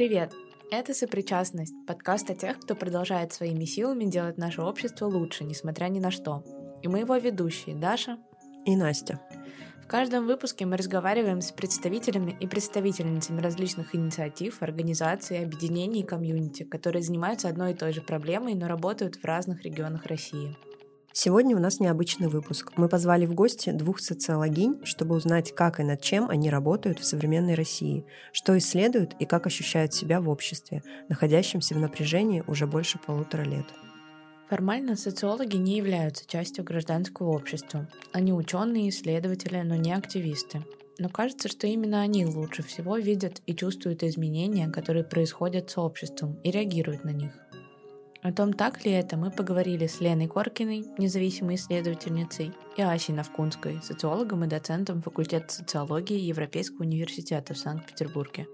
Привет! Это «Сопричастность» — подкаст о тех, кто продолжает своими силами делать наше общество лучше, несмотря ни на что. И мы его ведущие Даша и Настя. В каждом выпуске мы разговариваем с представителями и представительницами различных инициатив, организаций, объединений и комьюнити, которые занимаются одной и той же проблемой, но работают в разных регионах России. Сегодня у нас необычный выпуск. Мы позвали в гости двух социологинь, чтобы узнать, как и над чем они работают в современной России, что исследуют и как ощущают себя в обществе, находящемся в напряжении уже больше полутора лет. Формально социологи не являются частью гражданского общества. Они ученые, исследователи, но не активисты. Но кажется, что именно они лучше всего видят и чувствуют изменения, которые происходят с обществом, и реагируют на них. О том, так ли это, мы поговорили с Леной Коркиной, независимой исследовательницей, и Асей Навкунской, социологом и доцентом факультета социологии Европейского университета в Санкт-Петербурге.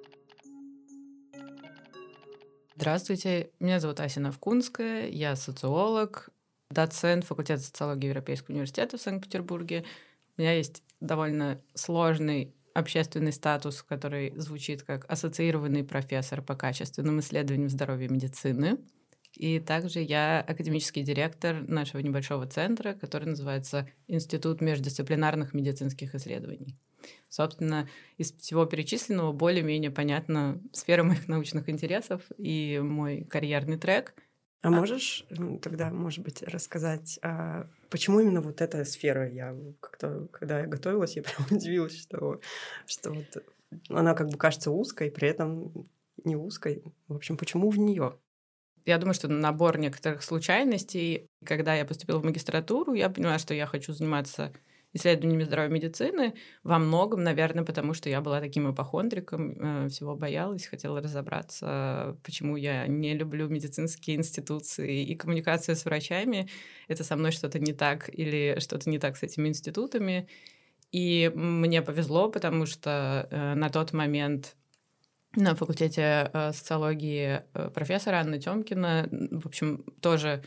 Здравствуйте, меня зовут Ася Навкунская, я социолог, доцент факультета социологии Европейского университета в Санкт-Петербурге. У меня есть довольно сложный общественный статус, который звучит как ассоциированный профессор по качественным исследованиям здоровья и медицины – и также я академический директор нашего небольшого центра, который называется Институт междисциплинарных медицинских исследований. Собственно, из всего перечисленного более-менее понятна сфера моих научных интересов и мой карьерный трек. А можешь тогда, может быть, рассказать, а почему именно вот эта сфера? Я как-то, когда я готовилась, я прям удивилась, что, что вот она как бы кажется узкой, при этом не узкой. В общем, почему в нее? Я думаю, что набор некоторых случайностей. Когда я поступила в магистратуру, я поняла, что я хочу заниматься исследованиями здоровой медицины во многом, наверное, потому что я была таким ипохондриком, э, всего боялась, хотела разобраться, почему я не люблю медицинские институции и коммуникацию с врачами. Это со мной что-то не так или что-то не так с этими институтами. И мне повезло, потому что э, на тот момент на факультете э, социологии э, профессора Анна Тёмкина, в общем, тоже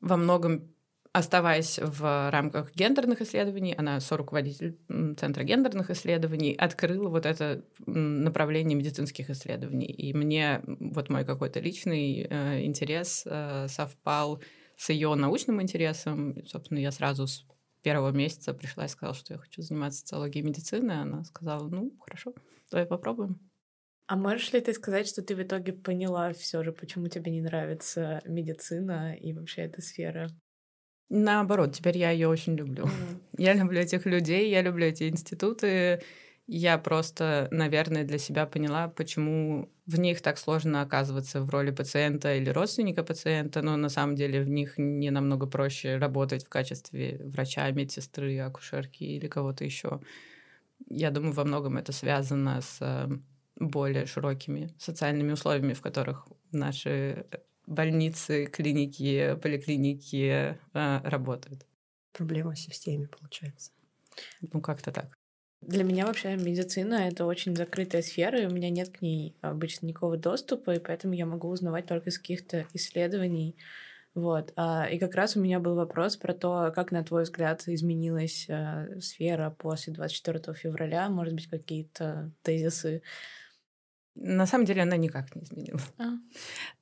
во многом оставаясь в рамках гендерных исследований, она соруководитель Центра гендерных исследований, открыла вот это направление медицинских исследований. И мне вот мой какой-то личный э, интерес э, совпал с ее научным интересом. И, собственно, я сразу с первого месяца пришла и сказала, что я хочу заниматься социологией медицины. Она сказала, ну, хорошо, давай попробуем. А можешь ли ты сказать, что ты в итоге поняла все же, почему тебе не нравится медицина и вообще эта сфера? Наоборот, теперь я ее очень люблю. Mm. Я люблю этих людей, я люблю эти институты. Я просто, наверное, для себя поняла, почему в них так сложно оказываться в роли пациента или родственника пациента, но на самом деле в них не намного проще работать в качестве врача, медсестры, акушерки или кого-то еще. Я думаю, во многом это связано с более широкими социальными условиями, в которых наши больницы, клиники, поликлиники э, работают. Проблема в системе, получается. Ну, как-то так. Для меня вообще медицина — это очень закрытая сфера, и у меня нет к ней обычно никакого доступа, и поэтому я могу узнавать только из каких-то исследований. Вот. А, и как раз у меня был вопрос про то, как, на твой взгляд, изменилась э, сфера после 24 февраля, может быть, какие-то тезисы на самом деле она никак не изменилась. А.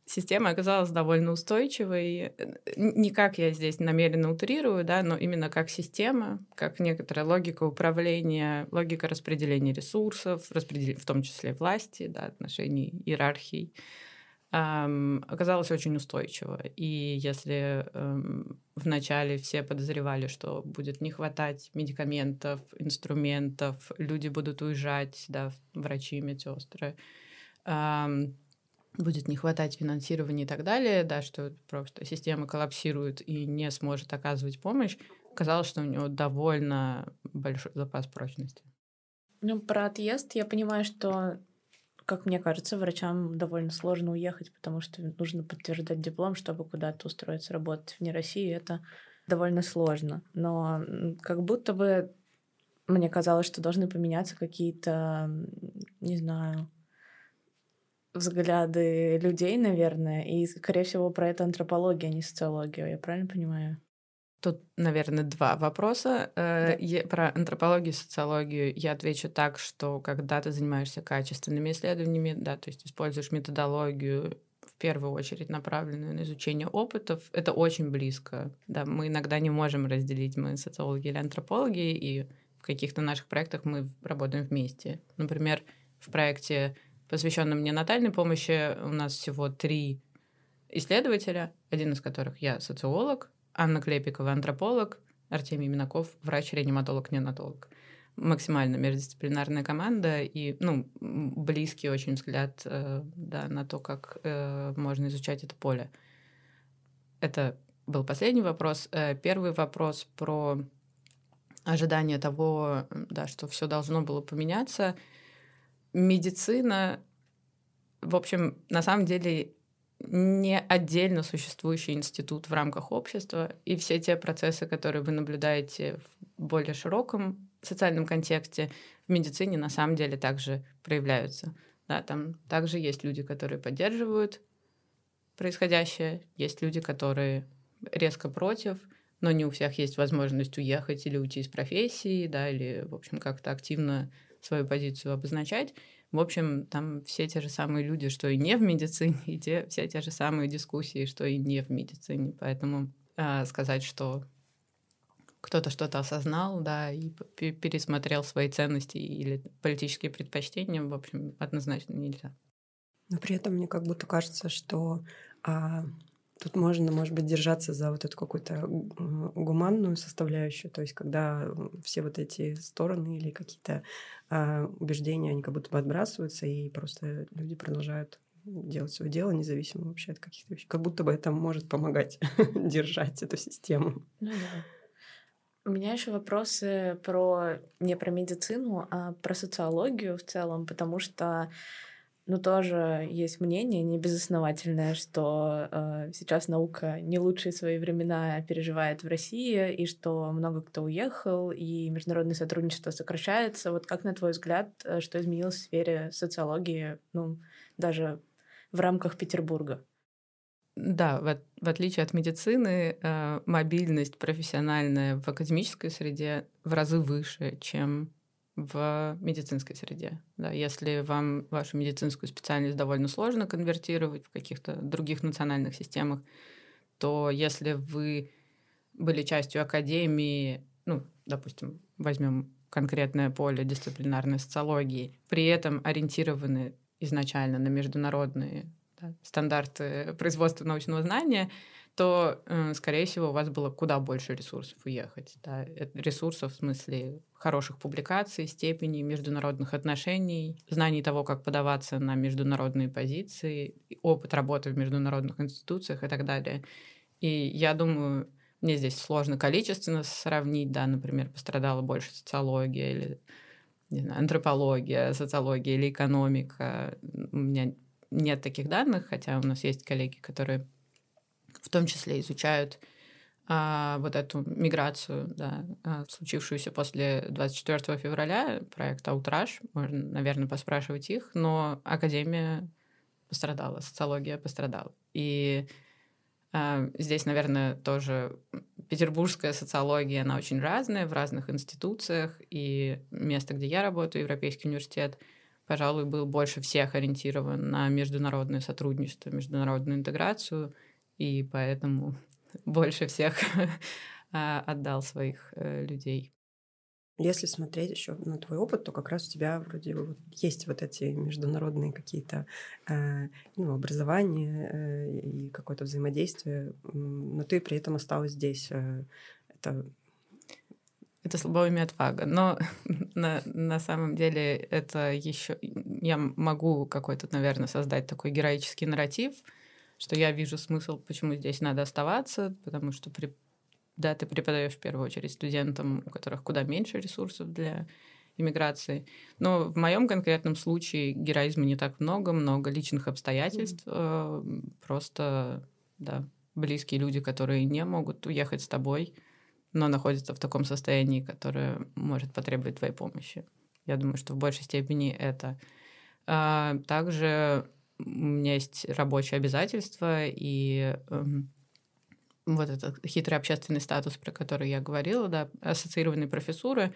Система оказалась довольно устойчивой. Не как я здесь намеренно утрирую, да, но именно как система, как некоторая логика управления, логика распределения ресурсов, распредел... в том числе власти, да, отношений, иерархий, эм, оказалась очень устойчива. И если эм, вначале все подозревали, что будет не хватать медикаментов, инструментов, люди будут уезжать, да, врачи, медсестры, будет не хватать финансирования и так далее, да, что просто система коллапсирует и не сможет оказывать помощь, казалось, что у него довольно большой запас прочности. Ну, про отъезд я понимаю, что, как мне кажется, врачам довольно сложно уехать, потому что нужно подтверждать диплом, чтобы куда-то устроиться работать вне России. Это довольно сложно. Но как будто бы мне казалось, что должны поменяться какие-то, не знаю, взгляды людей, наверное, и, скорее всего, про это антропология, а не социология. Я правильно понимаю? Тут, наверное, два вопроса. Э, да. Про антропологию и социологию я отвечу так, что когда ты занимаешься качественными исследованиями, да, то есть используешь методологию в первую очередь направленную на изучение опытов, это очень близко. Да, мы иногда не можем разделить, мы социологи или антропологи, и в каких-то наших проектах мы работаем вместе. Например, в проекте, посвященном ненатальной помощи, у нас всего три исследователя, один из которых я социолог, Анна Клепикова, антрополог, Артемий Минаков, врач-реаниматолог, неонатолог. Максимально междисциплинарная команда и ну, близкий очень взгляд э, да, на то, как э, можно изучать это поле. Это был последний вопрос. Э, первый вопрос про ожидание того, да, что все должно было поменяться. Медицина, в общем, на самом деле не отдельно существующий институт в рамках общества, и все те процессы, которые вы наблюдаете в более широком социальном контексте, в медицине на самом деле также проявляются. Да, там также есть люди, которые поддерживают происходящее, есть люди, которые резко против, но не у всех есть возможность уехать или уйти из профессии, да, или, в общем, как-то активно свою позицию обозначать. В общем, там все те же самые люди, что и не в медицине, и те, все те же самые дискуссии, что и не в медицине. Поэтому э, сказать, что кто-то что-то осознал, да, и пересмотрел свои ценности или политические предпочтения, в общем, однозначно нельзя. Но при этом мне как будто кажется, что а, Тут можно, может быть, держаться за вот эту какую-то гуманную составляющую, то есть когда все вот эти стороны или какие-то э, убеждения, они как будто бы отбрасываются, и просто люди продолжают делать свое дело, независимо вообще от каких-то вещей. Как будто бы это может помогать держать эту систему. Ну да. У меня еще вопросы про не про медицину, а про социологию в целом, потому что но тоже есть мнение небезосновательное, что э, сейчас наука не лучшие свои времена переживает в России, и что много кто уехал, и международное сотрудничество сокращается. Вот как, на твой взгляд, э, что изменилось в сфере социологии, ну, даже в рамках Петербурга? Да, в, в отличие от медицины, э, мобильность профессиональная в академической среде в разы выше, чем в медицинской среде. Да, если вам вашу медицинскую специальность довольно сложно конвертировать в каких-то других национальных системах, то если вы были частью академии, ну, допустим, возьмем конкретное поле дисциплинарной социологии, при этом ориентированы изначально на международные да, стандарты производства научного знания, то, э, скорее всего, у вас было куда больше ресурсов уехать. Да? Ресурсов в смысле хороших публикаций, степени международных отношений, знаний того, как подаваться на международные позиции, опыт работы в международных институциях и так далее. И я думаю, мне здесь сложно количественно сравнить, да, например, пострадала больше социология или не знаю, антропология, социология или экономика. У меня нет таких данных, хотя у нас есть коллеги, которые в том числе изучают а, вот эту миграцию, да, а, случившуюся после 24 февраля, проект «Аутраж». Можно, наверное, поспрашивать их, но Академия пострадала, социология пострадала. И а, здесь, наверное, тоже петербургская социология, она очень разная в разных институциях, и место, где я работаю, Европейский университет, пожалуй, был больше всех ориентирован на международное сотрудничество, международную интеграцию — и поэтому больше всех а, отдал своих э, людей. Если смотреть еще на твой опыт, то как раз у тебя вроде вот есть вот эти международные какие-то э, ну, образования э, и какое-то взаимодействие, но ты при этом осталась здесь. Э, это это слабоумие отвага. Но на, на самом деле это еще... Я могу какой-то, наверное, создать такой героический нарратив, что я вижу смысл, почему здесь надо оставаться, потому что при... да, ты преподаешь в первую очередь студентам, у которых куда меньше ресурсов для иммиграции. Но в моем конкретном случае героизма не так много, много личных обстоятельств, mm. просто да, близкие люди, которые не могут уехать с тобой, но находятся в таком состоянии, которое может потребовать твоей помощи. Я думаю, что в большей степени это. А, также у меня есть рабочие обязательства, и эм, вот этот хитрый общественный статус, про который я говорила, да, ассоциированные профессуры,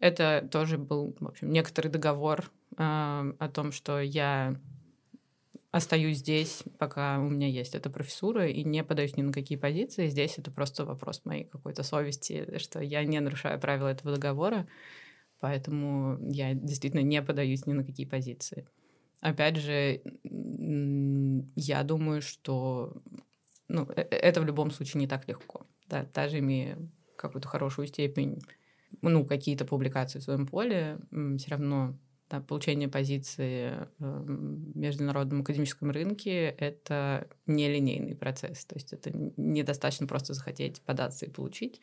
это тоже был, в общем, некоторый договор э, о том, что я остаюсь здесь, пока у меня есть эта профессура, и не подаюсь ни на какие позиции. Здесь это просто вопрос моей какой-то совести, что я не нарушаю правила этого договора, поэтому я действительно не подаюсь ни на какие позиции. Опять же, я думаю, что ну, э, э, это в любом случае не так легко. Да, даже имея какую-то хорошую степень, ну, какие-то публикации в своем поле, все равно да, получение позиции в международном академическом рынке — это нелинейный процесс. То есть это недостаточно просто захотеть податься и получить.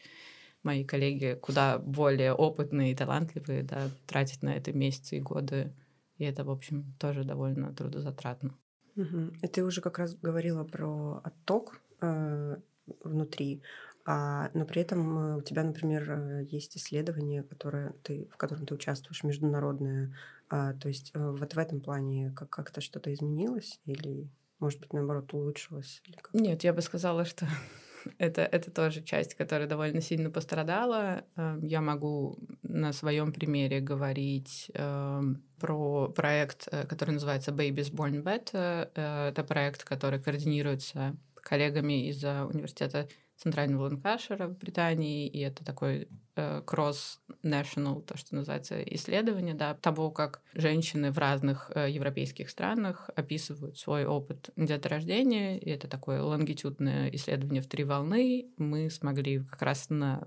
Мои коллеги куда более опытные и талантливые, да, тратят на это месяцы и годы. И это, в общем, тоже довольно трудозатратно. Угу. И ты уже как раз говорила про отток э, внутри. А, но при этом э, у тебя, например, э, есть исследование, которое ты, в котором ты участвуешь, международное. А, то есть э, вот в этом плане как- как-то что-то изменилось или, может быть, наоборот, улучшилось? Или Нет, я бы сказала, что это, это тоже часть, которая довольно сильно пострадала. Я могу на своем примере говорить э, про проект, который называется Babies Born Better. Это проект, который координируется коллегами из университета центрального Ланкашера в Британии, и это такой э, cross-national, то, что называется, исследование, да, того, как женщины в разных э, европейских странах описывают свой опыт деторождения, и это такое лонгитюдное исследование в три волны. Мы смогли как раз на,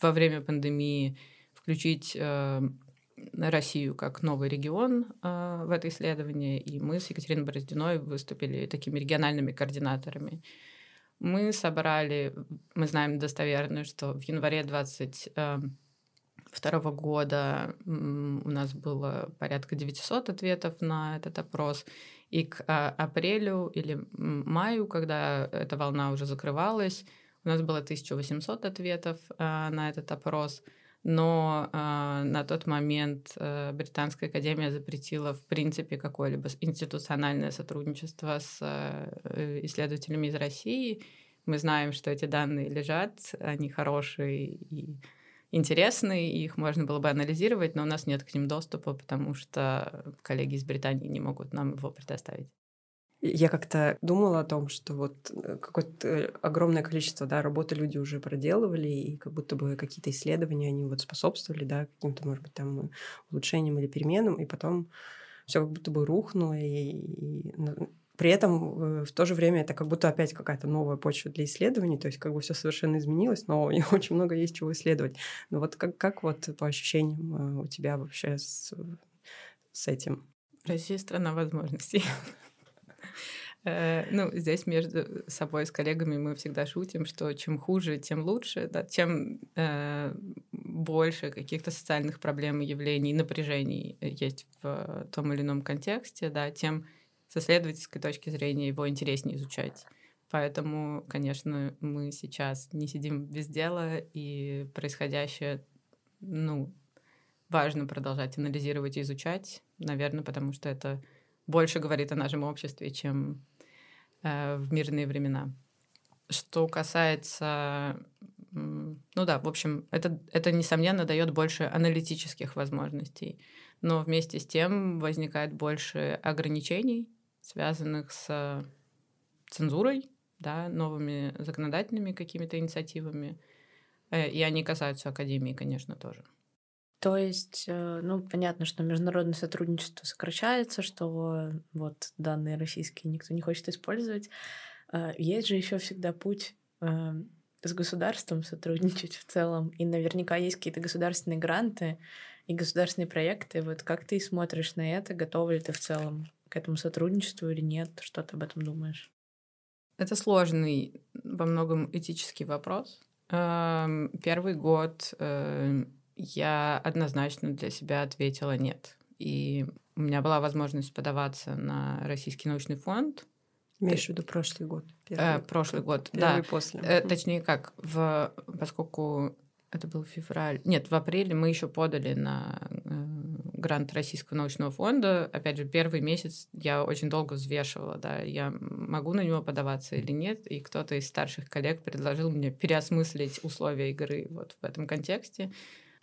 во время пандемии включить э, Россию как новый регион э, в это исследование, и мы с Екатериной Бороздиной выступили такими региональными координаторами. Мы собрали, мы знаем достоверно, что в январе 22 эм, года у нас было порядка 900 ответов на этот опрос, и к а, апрелю или маю, когда эта волна уже закрывалась, у нас было 1800 ответов э, на этот опрос – но э, на тот момент э, Британская академия запретила в принципе какое-либо институциональное сотрудничество с э, исследователями из России. Мы знаем, что эти данные лежат, они хорошие и интересные, и их можно было бы анализировать, но у нас нет к ним доступа, потому что коллеги из Британии не могут нам его предоставить. Я как-то думала о том, что вот э, какое-то огромное количество да, работы люди уже проделывали, и как будто бы какие-то исследования, они вот способствовали, да, каким-то, может быть, там улучшениям или переменам, и потом все как будто бы рухнуло, и, и при этом э, в то же время это как будто опять какая-то новая почва для исследований, то есть как бы все совершенно изменилось, но очень много есть чего исследовать. Но вот как, как вот по ощущениям э, у тебя вообще с, с этим? Россия страна возможностей. Э, ну, здесь между собой с коллегами мы всегда шутим, что чем хуже, тем лучше, да, тем э, больше каких-то социальных проблем явлений, напряжений есть в том или ином контексте, да, тем с исследовательской точки зрения его интереснее изучать. Поэтому, конечно, мы сейчас не сидим без дела, и происходящее, ну, важно продолжать анализировать и изучать, наверное, потому что это больше говорит о нашем обществе, чем э, в мирные времена. Что касается, ну да, в общем, это, это несомненно дает больше аналитических возможностей, но вместе с тем возникает больше ограничений, связанных с цензурой, да, новыми законодательными какими-то инициативами, э, и они касаются академии, конечно, тоже. То есть, э, ну, понятно, что международное сотрудничество сокращается, что вот данные российские никто не хочет использовать. А, есть же еще всегда путь э, с государством сотрудничать в целом. И наверняка есть какие-то государственные гранты и государственные проекты. Вот как ты смотришь на это? Готова ли ты в целом к этому сотрудничеству или нет? Что ты об этом думаешь? Это сложный во многом этический вопрос. Эм, первый год э, я однозначно для себя ответила нет. И у меня была возможность подаваться на Российский научный фонд. Имеешь в виду прошлый год? Первый, э, прошлый год, первый да. после. Э, точнее как, в, поскольку это был февраль. Нет, в апреле мы еще подали на э, грант Российского научного фонда. Опять же, первый месяц я очень долго взвешивала, да. Я могу на него подаваться или нет. И кто-то из старших коллег предложил мне переосмыслить условия игры вот в этом контексте.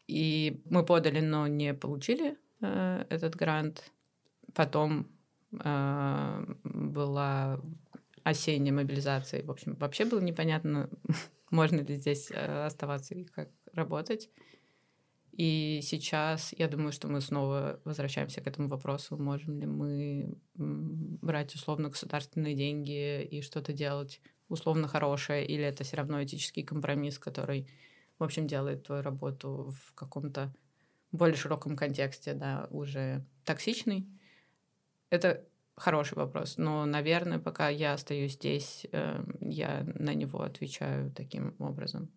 И мы подали, но не получили э, этот грант. Потом э, была осенняя мобилизация. В общем, вообще было непонятно, можно ли здесь э, оставаться и как работать. И сейчас я думаю, что мы снова возвращаемся к этому вопросу, можем ли мы брать условно государственные деньги и что-то делать условно хорошее, или это все равно этический компромисс, который, в общем, делает твою работу в каком-то более широком контексте, да, уже токсичный. Это хороший вопрос, но, наверное, пока я остаюсь здесь, эм, я на него отвечаю таким образом.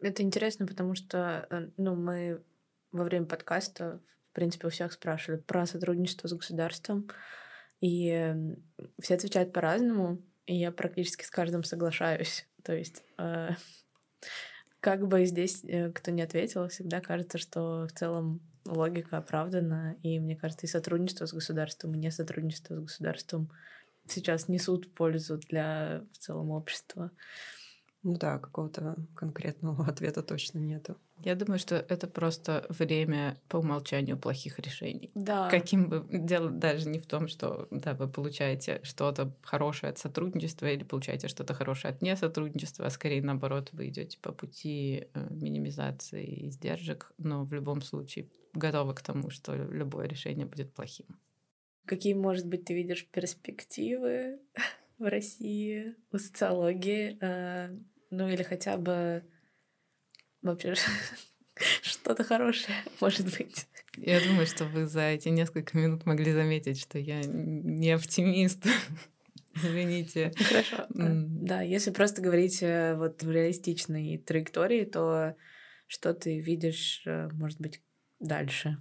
Это интересно, потому что э, ну, мы во время подкаста, в принципе, у всех спрашивали про сотрудничество с государством, и все отвечают по-разному, и я практически с каждым соглашаюсь. То есть э, как бы здесь э, кто не ответил, всегда кажется, что в целом логика оправдана, и мне кажется, и сотрудничество с государством, и не сотрудничество с государством сейчас несут пользу для в целом общества. Ну да, какого-то конкретного ответа точно нету. Я думаю, что это просто время по умолчанию плохих решений. Да. Каким бы дело даже не в том, что да, вы получаете что-то хорошее от сотрудничества или получаете что-то хорошее от несотрудничества, а скорее наоборот вы идете по пути э, минимизации издержек, но в любом случае готовы к тому, что любое решение будет плохим. Какие, может быть, ты видишь перспективы в России у социологии? Э, ну или хотя бы вообще что-то хорошее, может быть. Я думаю, что вы за эти несколько минут могли заметить, что я не оптимист. Извините. Хорошо. Да, если просто говорить э, вот в реалистичной траектории, то что ты видишь, э, может быть, дальше?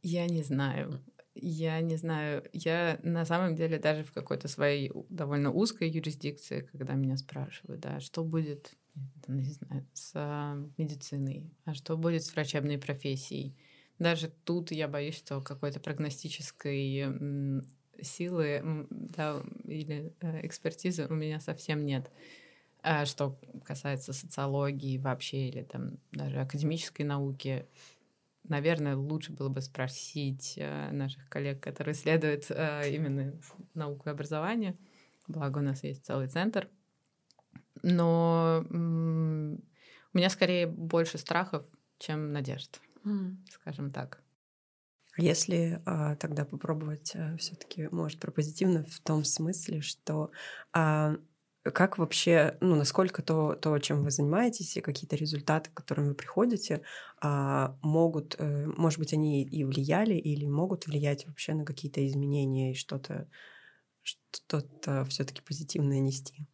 Я не знаю. Я не знаю. Я на самом деле даже в какой-то своей довольно узкой юрисдикции, когда меня спрашивают, да, что будет, не знаю, с медициной, а что будет с врачебной профессией. Даже тут я боюсь, что какой-то прогностической силы да, или э, экспертизы у меня совсем нет. А что касается социологии вообще или там даже академической науки, наверное, лучше было бы спросить э, наших коллег, которые исследуют э, именно науку и образование. Благо, у нас есть целый центр. Но у меня скорее больше страхов, чем надежд, mm. скажем так. Если а, тогда попробовать а, все-таки, может, про позитивно в том смысле, что а, как вообще, ну, насколько то, то, чем вы занимаетесь, и какие-то результаты, к которым вы приходите, а, могут, э, может быть, они и влияли или могут влиять вообще на какие-то изменения и что-то, что-то все-таки позитивное нести?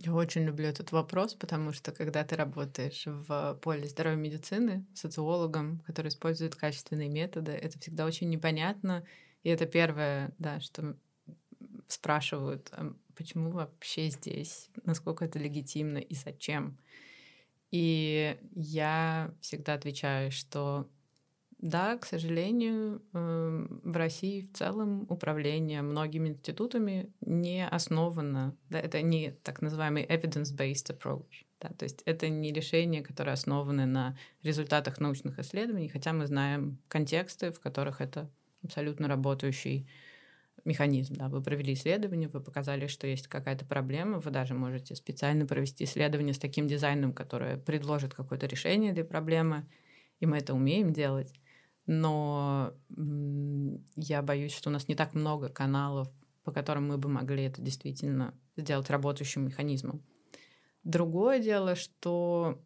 Я очень люблю этот вопрос, потому что когда ты работаешь в поле здоровья медицины социологом, который использует качественные методы, это всегда очень непонятно. И это первое, да, что спрашивают, почему вообще здесь, насколько это легитимно и зачем. И я всегда отвечаю, что да, к сожалению, эм, в России в целом управление многими институтами не основано, да, это не так называемый evidence-based approach. Да, то есть это не решения, которые основаны на результатах научных исследований, хотя мы знаем контексты, в которых это абсолютно работающий механизм. Да? Вы провели исследование, вы показали, что есть какая-то проблема, вы даже можете специально провести исследование с таким дизайном, которое предложит какое-то решение для проблемы, и мы это умеем делать. Но я боюсь, что у нас не так много каналов, по которым мы бы могли это действительно сделать работающим механизмом. Другое дело, что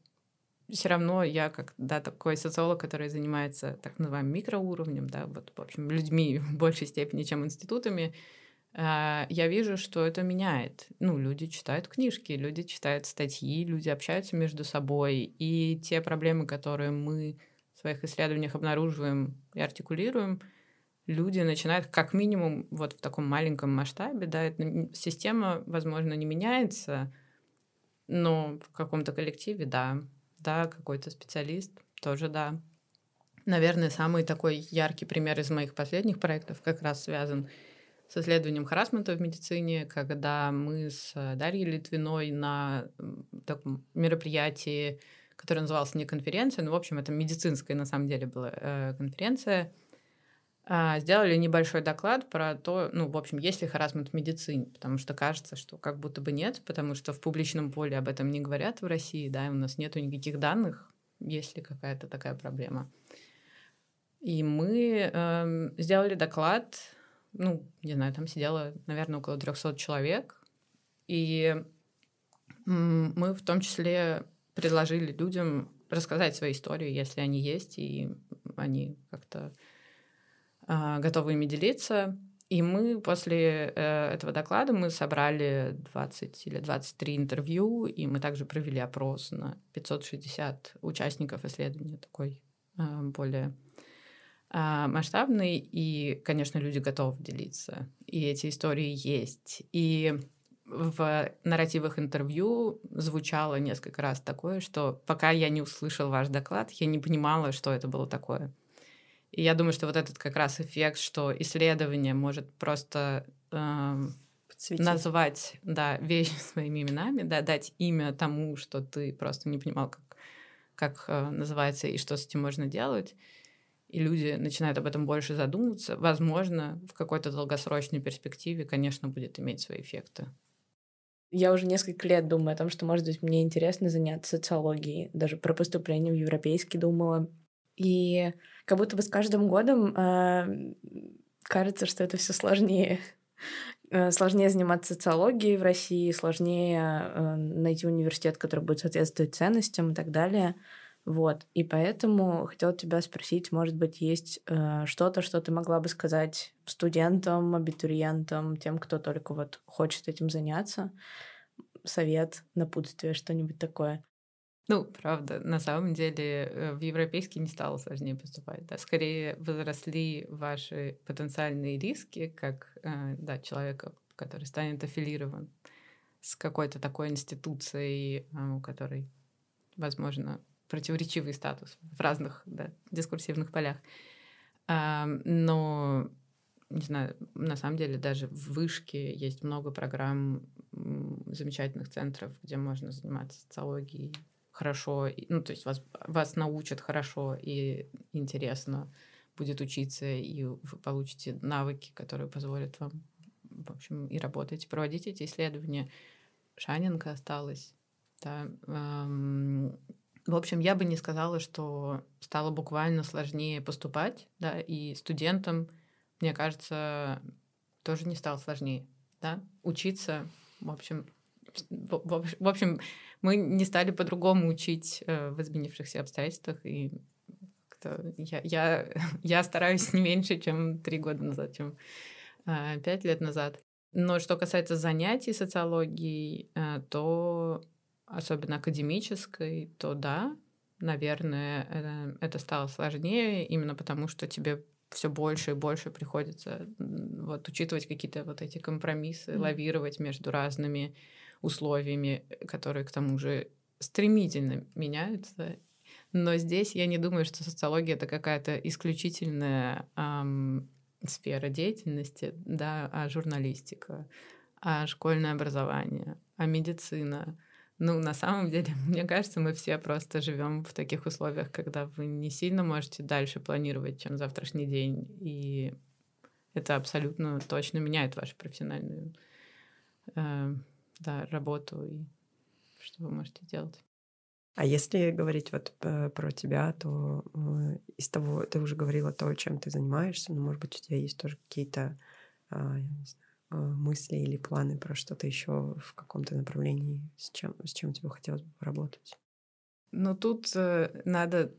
все равно я как да, такой социолог, который занимается так называемым микроуровнем, да, вот, в общем, людьми в большей степени, чем институтами, а, я вижу, что это меняет. Ну, люди читают книжки, люди читают статьи, люди общаются между собой, и те проблемы, которые мы в своих исследованиях обнаруживаем и артикулируем, люди начинают как минимум вот в таком маленьком масштабе, да, это, система, возможно, не меняется, но в каком-то коллективе, да, да, какой-то специалист, тоже да. Наверное, самый такой яркий пример из моих последних проектов как раз связан с исследованием харасмента в медицине, когда мы с Дарьей Литвиной на таком мероприятии, которое называлось не конференция, но, в общем, это медицинская на самом деле была э, конференция, э, сделали небольшой доклад про то, ну, в общем, есть ли харасмент в медицине, потому что кажется, что как будто бы нет, потому что в публичном поле об этом не говорят в России, да, у нас нету никаких данных, есть ли какая-то такая проблема. И мы э, сделали доклад, ну, не знаю, там сидело, наверное, около 300 человек. И мы в том числе предложили людям рассказать свои истории, если они есть, и они как-то готовы ими делиться. И мы после э, этого доклада мы собрали 20 или 23 интервью, и мы также провели опрос на 560 участников исследования такой э, более а, масштабный, и, конечно, люди готовы делиться. И эти истории есть. И в нарративах интервью звучало несколько раз такое, что пока я не услышал ваш доклад, я не понимала, что это было такое. И я думаю, что вот этот как раз эффект, что исследование может просто э, назвать да, вещи своими именами, да, дать имя тому, что ты просто не понимал, как, как э, называется и что с этим можно делать и люди начинают об этом больше задумываться, возможно, в какой-то долгосрочной перспективе, конечно, будет иметь свои эффекты. Я уже несколько лет думаю о том, что, может быть, мне интересно заняться социологией. Даже про поступление в европейский думала. И как будто бы с каждым годом э, кажется, что это все сложнее. Э, сложнее заниматься социологией в России, сложнее э, найти университет, который будет соответствовать ценностям и так далее. Вот. И поэтому хотела тебя спросить, может быть, есть э, что-то, что ты могла бы сказать студентам, абитуриентам, тем, кто только вот хочет этим заняться? Совет, напутствие, что-нибудь такое? Ну, правда, на самом деле э, в европейский не стало сложнее поступать. Да? Скорее возросли ваши потенциальные риски, как э, да, человека, который станет аффилирован с какой-то такой институцией, э, у которой, возможно, противоречивый статус в разных да, дискурсивных полях. Но, не знаю, на самом деле даже в вышке есть много программ замечательных центров, где можно заниматься социологией хорошо, ну, то есть вас, вас научат хорошо и интересно будет учиться, и вы получите навыки, которые позволят вам, в общем, и работать, и проводить эти исследования. Шанинка осталась, да, в общем, я бы не сказала, что стало буквально сложнее поступать, да, и студентам, мне кажется, тоже не стало сложнее, да, учиться, в общем, в, общем, мы не стали по-другому учить э, в изменившихся обстоятельствах, и я, я, я стараюсь не меньше, чем три года назад, чем э, пять лет назад. Но что касается занятий социологией, э, то особенно академической, то да, наверное, это, стало сложнее, именно потому что тебе все больше и больше приходится вот учитывать какие-то вот эти компромиссы, mm. лавировать между разными условиями, которые к тому же стремительно меняются. Но здесь я не думаю, что социология это какая-то исключительная эм, сфера деятельности, да, а журналистика, а школьное образование, а медицина. Ну, на самом деле, мне кажется, мы все просто живем в таких условиях, когда вы не сильно можете дальше планировать, чем завтрашний день. И это абсолютно точно меняет вашу профессиональную э, да, работу и что вы можете делать. А если говорить вот э, про тебя, то э, из того, ты уже говорила то, чем ты занимаешься, но, может быть, у тебя есть тоже какие-то, а, а, мысли или планы про что-то еще в каком-то направлении, с чем, с чем тебе хотелось бы поработать? Ну, тут э, надо,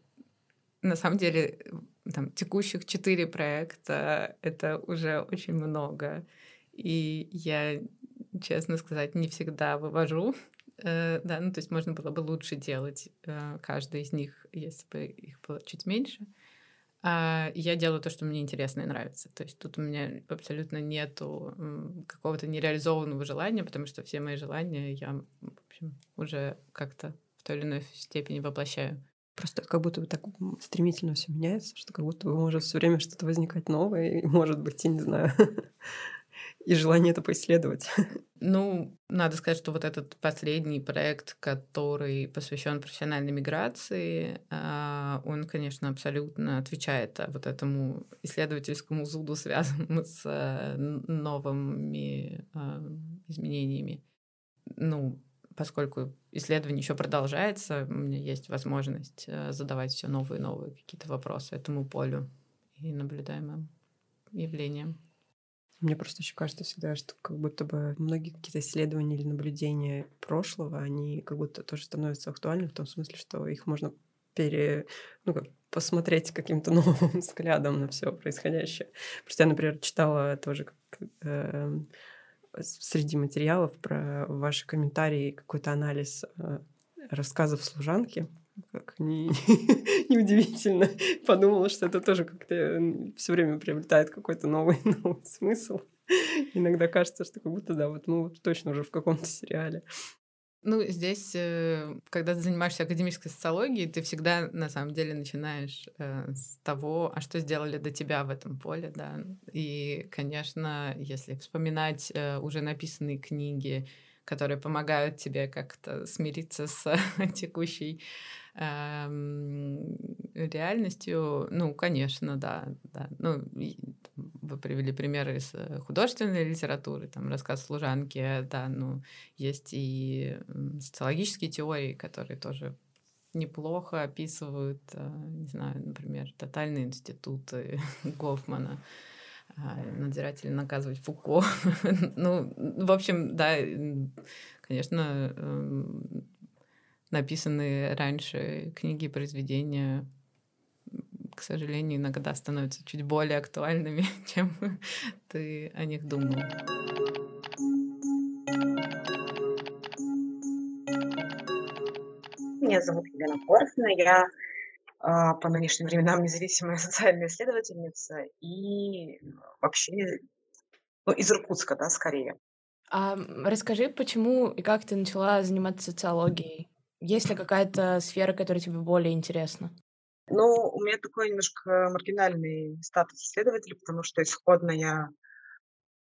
на самом деле, там, текущих четыре проекта — это уже очень много. И я, честно сказать, не всегда вывожу. Э, да, ну, то есть можно было бы лучше делать э, каждый из них, если бы их было чуть меньше. А я делаю то, что мне интересно и нравится. То есть тут у меня абсолютно нету какого-то нереализованного желания, потому что все мои желания я, в общем, уже как-то в той или иной степени воплощаю. Просто как будто бы так стремительно все меняется, что как будто бы может все время что-то возникать новое, и может быть, я не знаю, и желание это поисследовать. Ну, надо сказать, что вот этот последний проект, который посвящен профессиональной миграции, а, он, конечно, абсолютно отвечает вот этому исследовательскому зуду, связанному с э, новыми а, изменениями. Ну, поскольку исследование еще продолжается, у меня есть возможность задавать все новые и новые какие-то вопросы этому полю и наблюдаемым явлениям. Мне просто еще кажется всегда, что как будто бы многие какие-то исследования или наблюдения прошлого, они как будто тоже становятся актуальны в том смысле, что их можно пере, ну, как, посмотреть каким-то новым взглядом на все происходящее. Просто я, например, читала тоже как, э, среди материалов про ваши комментарии, какой-то анализ э, рассказов служанки, как не, неудивительно. Подумала, что это тоже как-то все время приобретает какой-то новый, новый смысл. Иногда кажется, что как будто, да, вот мы вот точно уже в каком-то сериале. Ну, здесь, э, когда ты занимаешься академической социологией, ты всегда, на самом деле, начинаешь э, с того, а что сделали до тебя в этом поле, да. И, конечно, если вспоминать э, уже написанные книги, которые помогают тебе как-то смириться с текущей реальностью, ну, конечно, да, да. Ну, вы привели примеры из э, художественной литературы, там рассказ служанки, да, ну, есть и социологические теории, которые тоже неплохо описывают, э, не знаю, например, тотальные институты Гофмана а, надзиратель наказывать Фуко. ну, в общем, да, конечно, эм, написанные раньше книги и произведения, к сожалению, иногда становятся чуть более актуальными, чем ты о них думал. Меня зовут Елена Корфина, я а, по нынешним временам независимая социальная исследовательница и вообще ну, из Иркутска, да, скорее. А расскажи, почему и как ты начала заниматься социологией? Есть ли какая-то сфера, которая тебе более интересна? Ну, у меня такой немножко маргинальный статус исследователя, потому что исходно я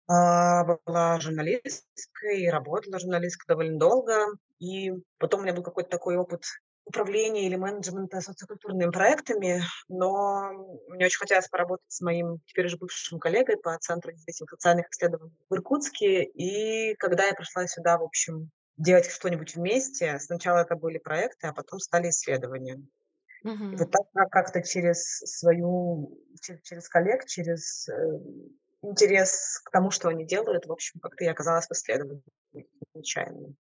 а, была журналисткой и работала журналисткой довольно долго. И потом у меня был какой-то такой опыт управления или менеджмента социокультурными проектами, но мне очень хотелось поработать с моим теперь уже бывшим коллегой по Центру независимых социальных исследований в Иркутске. И когда я пришла сюда, в общем, делать что-нибудь вместе, сначала это были проекты, а потом стали исследования. Mm-hmm. И вот так как-то через свою, через, через коллег, через э, интерес к тому, что они делают, в общем, как-то я оказалась в исследовании нечаянно.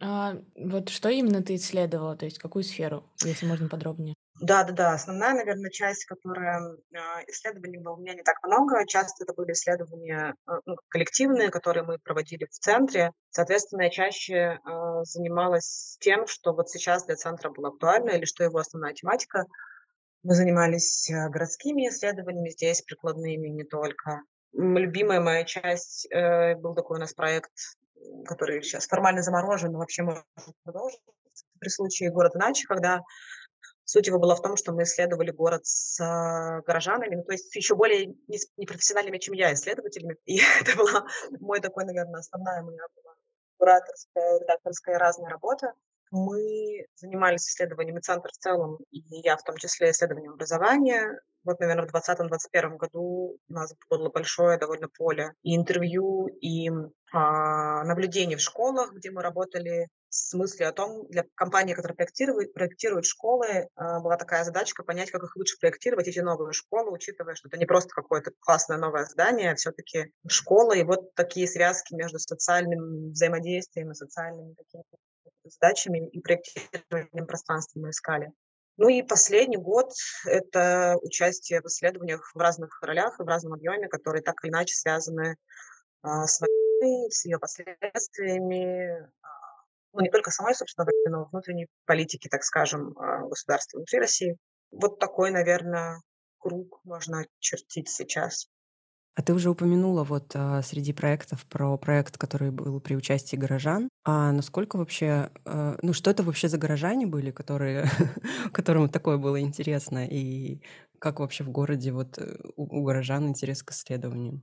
А, вот что именно ты исследовала, то есть какую сферу, если можно подробнее? Да, да, да. Основная, наверное, часть, которая э, исследований было у меня не так много. Часто это были исследования э, ну, коллективные, которые мы проводили в центре. Соответственно, я чаще э, занималась тем, что вот сейчас для центра было актуально или что его основная тематика. Мы занимались э, городскими исследованиями здесь, прикладными не только. Любимая моя часть э, был такой у нас проект который сейчас формально заморожен, но вообще может продолжиться при случае город иначе, когда суть его была в том, что мы исследовали город с э, горожанами, ну, то есть еще более непрофессиональными, чем я, исследователями. И это была мой такой, наверное, основная моя была кураторская, редакторская разная работа. Мы занимались исследованиями центра в целом, и я в том числе исследованием образования. Вот, наверное, в 2020-2021 году у нас было большое довольно поле и интервью, и а, наблюдений в школах, где мы работали с мыслью о том, для компании, которая проектирует, проектирует школы, а, была такая задачка понять, как их лучше проектировать, эти новые школы, учитывая, что это не просто какое-то классное новое здание, а все-таки школа, и вот такие связки между социальным взаимодействием и социальными какими-то задачами и проектированием пространства мы искали. Ну и последний год – это участие в исследованиях в разных ролях и в разном объеме, которые так или иначе связаны а, с войной, с ее последствиями, а, ну не только самой, собственно, войны, но внутренней политики, так скажем, а, государства внутри России. Вот такой, наверное, круг можно чертить сейчас. А ты уже упомянула вот а, среди проектов про проект, который был при участии горожан. А насколько вообще, а, ну что это вообще за горожане были, которые, которым такое было интересно, и как вообще в городе вот э, у, у горожан интерес к исследованию?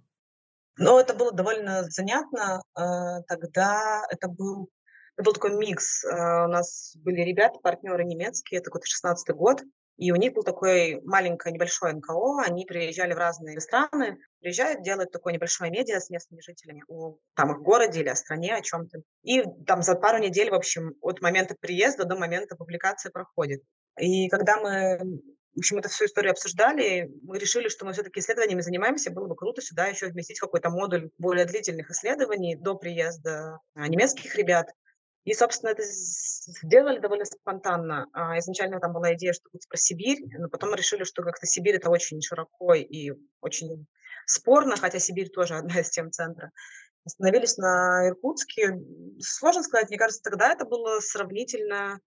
Но это было довольно занятно. Э, тогда это был, был такой микс. Э, у нас были ребята, партнеры немецкие, это какой-то 16 год, и у них был такой маленькое, небольшое НКО, они приезжали в разные страны, приезжают, делают такое небольшое медиа с местными жителями о там, их городе или о стране, о чем-то. И там за пару недель, в общем, от момента приезда до момента публикации проходит. И когда мы в общем, эту всю историю обсуждали, мы решили, что мы все-таки исследованиями занимаемся, было бы круто сюда еще вместить какой-то модуль более длительных исследований до приезда а, немецких ребят. И, собственно, это сделали довольно спонтанно. А, изначально там была идея, что будет про Сибирь, но потом решили, что как-то Сибирь это очень широко и очень спорно, хотя Сибирь тоже одна из тем центра. Остановились на Иркутске. Сложно сказать, мне кажется, тогда это было сравнительно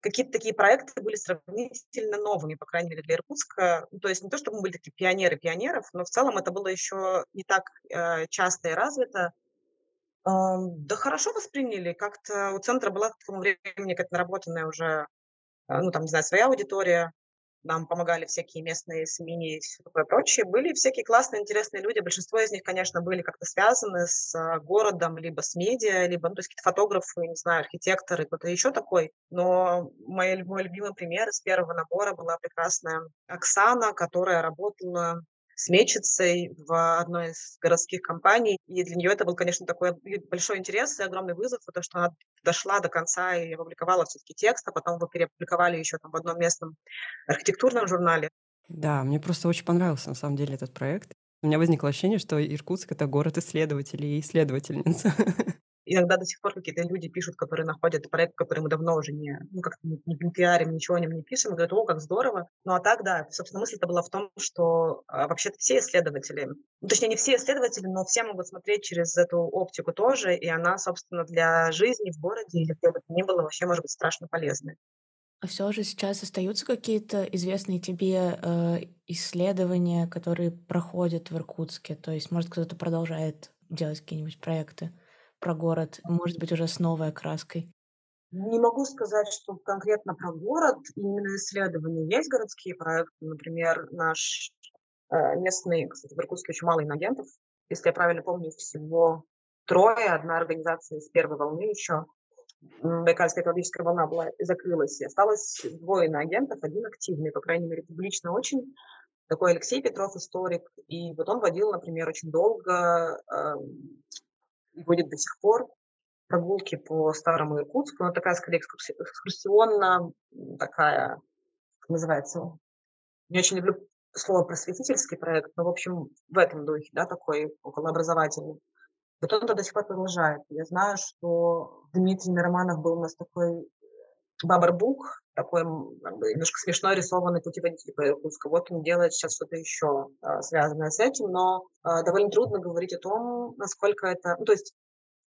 какие-то такие проекты были сравнительно новыми, по крайней мере, для Иркутска. Ну, то есть не то, чтобы мы были такие пионеры пионеров, но в целом это было еще не так э, часто и развито. Да хорошо восприняли. Как-то у центра была к тому времени как наработанная уже, а, ну, там, не знаю, своя аудитория. Нам помогали всякие местные СМИ и все такое прочее. Были всякие классные, интересные люди. Большинство из них, конечно, были как-то связаны с а, городом, либо с медиа, либо, ну, то есть какие-то фотографы, не знаю, архитекторы, кто-то еще такой. Но мой, мой любимый пример из первого набора была прекрасная Оксана, которая работала сметчицей в одной из городских компаний. И для нее это был, конечно, такой большой интерес и огромный вызов, потому что она дошла до конца и опубликовала все-таки текст, а потом его переопубликовали еще там в одном местном архитектурном журнале. Да, мне просто очень понравился на самом деле этот проект. У меня возникло ощущение, что Иркутск — это город исследователей и исследовательниц. иногда до сих пор какие-то люди пишут, которые находят проект, который мы давно уже не, ну, как не, не, пиарим, ничего о нем не пишем, и говорят, о, как здорово. Ну, а так, да, собственно, мысль-то была в том, что а, вообще-то все исследователи, ну, точнее, не все исследователи, но все могут смотреть через эту оптику тоже, и она, собственно, для жизни в городе или где бы то ни было вообще может быть страшно полезной. А все же сейчас остаются какие-то известные тебе э, исследования, которые проходят в Иркутске? То есть, может, кто-то продолжает делать какие-нибудь проекты? Про город, может быть, уже с новой окраской? Не могу сказать, что конкретно про город. Именно исследования есть городские проекты. Например, наш э, местный, кстати, в Иркутске очень мало иногентов. Если я правильно помню, всего трое. Одна организация из первой волны еще. Байкальская экологическая волна была закрылась. И осталось двое иноагентов, один активный, по крайней мере, публично очень. Такой Алексей Петров, историк. И вот он водил, например, очень долго э, будет до сих пор прогулки по Старому Иркутску. Она такая, скорее, экскурсионно, такая, как называется, не очень люблю слово просветительский проект, но, в общем, в этом духе, да, такой околообразовательный. Вот он до сих пор продолжает. Я знаю, что Дмитрий Мироманов был у нас такой бабарбук, такой немножко смешно рисованный путеводитель по Иркутску. Вот он делает сейчас что-то еще а, связанное с этим, но а, довольно трудно говорить о том, насколько это... Ну, то есть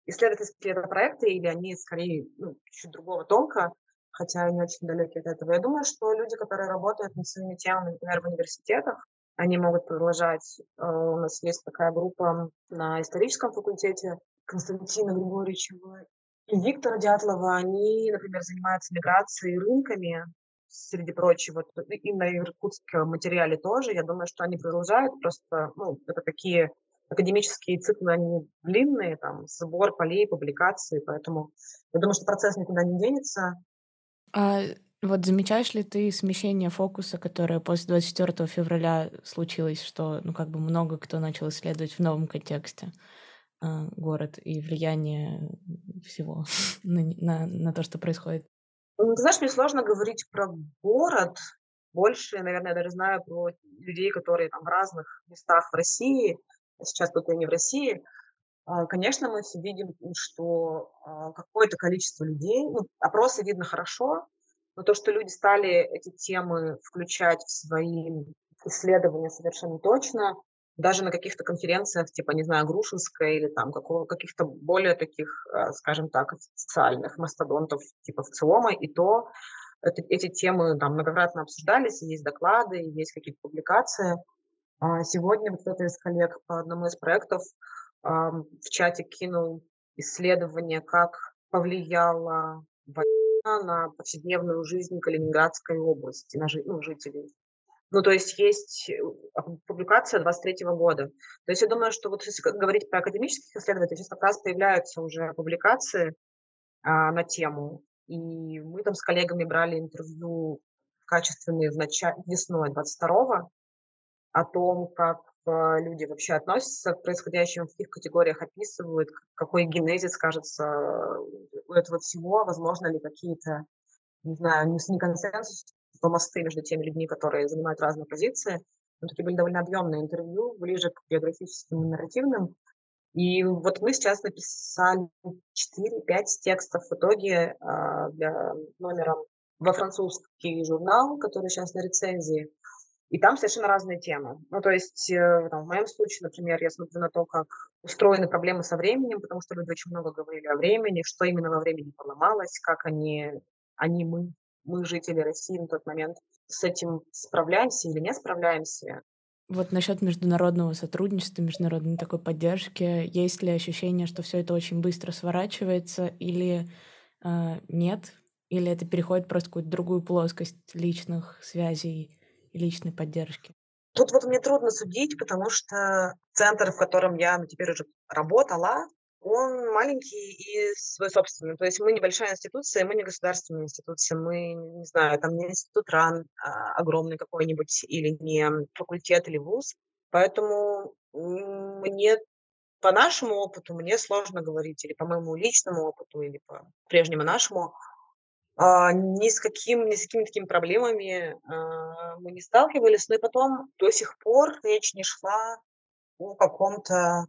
исследовательские это проекты или они скорее ну, чуть другого толка, хотя они очень далеки от этого. Я думаю, что люди, которые работают над своими темами, например, в университетах, они могут продолжать. У нас есть такая группа на историческом факультете Константина Григорьевича Виктора Дятлова, они, например, занимаются миграцией рынками, среди прочего, и на иркутском материале тоже. Я думаю, что они продолжают, просто, ну, это такие академические циклы, они длинные, там, сбор полей, публикации, поэтому я думаю, что процесс никуда не денется. А вот замечаешь ли ты смещение фокуса, которое после 24 февраля случилось, что, ну, как бы много кто начал исследовать в новом контексте? А, город и влияние всего на, на, на то, что происходит? Ну, ты знаешь, мне сложно говорить про город. Больше, наверное, я даже знаю про людей, которые там в разных местах в России. Сейчас тут я не в России. А, конечно, мы все видим, что а, какое-то количество людей, ну, опросы видно хорошо, но то, что люди стали эти темы включать в свои исследования совершенно точно, даже на каких-то конференциях, типа, не знаю, Грушинской или там какого, каких-то более таких, э, скажем так, официальных мастодонтов типа ВЦИОМа, и то это, эти темы там многократно обсуждались, есть доклады, есть какие-то публикации. А сегодня вот кто-то из коллег по одному из проектов в чате кинул исследование, как повлияла война на повседневную жизнь Калининградской области, на ну, жителей Ну, то есть есть э, публикация 23 года. То есть я думаю, что вот если говорить про академических исследователей, сейчас как раз появляются уже публикации а, на тему. И мы там с коллегами брали интервью качественные в начале, весной 22 о том, как а, люди вообще относятся к происходящему, в каких категориях описывают, какой генезис, кажется, у этого всего, возможно ли какие-то, не знаю, не консенсус, по мосты между теми людьми, которые занимают разные позиции. Но такие были довольно объемные интервью, ближе к биографическим и нарративным. И вот мы сейчас написали 4-5 текстов в итоге э, для номера во французский журнал, который сейчас на рецензии. И там совершенно разные темы. Ну, то есть, э, там, в моем случае, например, я смотрю на то, как устроены проблемы со временем, потому что люди очень много говорили о времени, что именно во времени поломалось, как они, они мы мы, жители России на тот момент, с этим справляемся или не справляемся. Вот насчет международного сотрудничества, международной такой поддержки, есть ли ощущение, что все это очень быстро сворачивается или э, нет? Или это переходит просто в какую-то другую плоскость личных связей и личной поддержки? Тут вот мне трудно судить, потому что центр, в котором я ну, теперь уже работала, он маленький и свой собственный. То есть мы небольшая институция, мы не государственная институция, мы, не знаю, там не институт РАН а, огромный какой-нибудь или не факультет или вуз. Поэтому мне по нашему опыту мне сложно говорить, или по моему личному опыту, или по прежнему нашему, а, ни с каким, ни с какими такими проблемами а, мы не сталкивались, но и потом до сих пор речь не шла о каком-то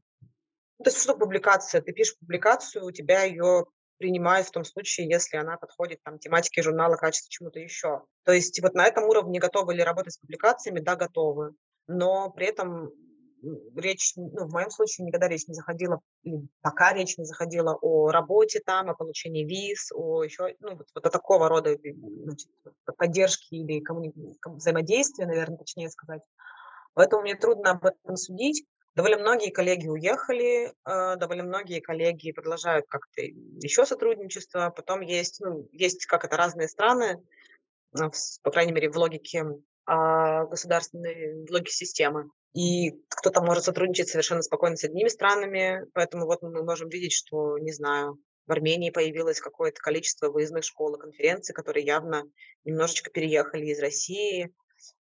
то есть что публикация? Ты пишешь публикацию, у тебя ее принимают в том случае, если она подходит там, тематике журнала, качеству чему-то еще. То есть вот на этом уровне готовы ли работать с публикациями? Да, готовы. Но при этом речь, ну, в моем случае никогда речь не заходила, пока речь не заходила о работе там, о получении виз, о еще, ну, вот, вот о такого рода значит, поддержки или коммуни... взаимодействия, наверное, точнее сказать. Поэтому мне трудно об этом судить. Довольно многие коллеги уехали, э, довольно многие коллеги продолжают как-то еще сотрудничество. Потом есть, ну, есть как это разные страны, э, по крайней мере, в логике а, государственной, в логике системы. И кто-то может сотрудничать совершенно спокойно с одними странами, поэтому вот мы можем видеть, что, не знаю, в Армении появилось какое-то количество выездных школ и конференций, которые явно немножечко переехали из России,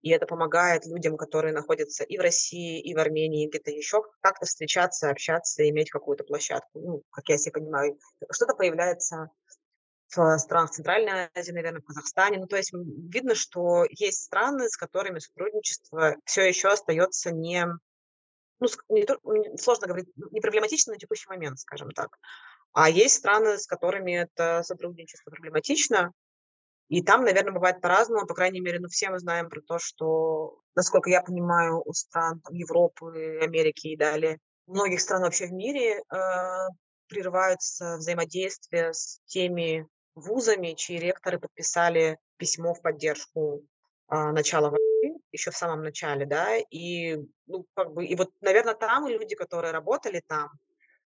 и это помогает людям, которые находятся и в России, и в Армении, где-то еще, как-то встречаться, общаться, иметь какую-то площадку. Ну, как я себе понимаю, что-то появляется в странах Центральной Азии, наверное, в Казахстане. Ну, то есть видно, что есть страны, с которыми сотрудничество все еще остается не, ну, не, сложно говорить, не проблематично на текущий момент, скажем так. А есть страны, с которыми это сотрудничество проблематично, и там, наверное, бывает по-разному, по крайней мере, ну, все мы знаем про то, что, насколько я понимаю, у стран там, Европы, Америки и далее, многих стран вообще в мире э, прерываются взаимодействия с теми вузами, чьи ректоры подписали письмо в поддержку э, начала войны, еще в самом начале, да, и, ну, как бы, и вот, наверное, там люди, которые работали там,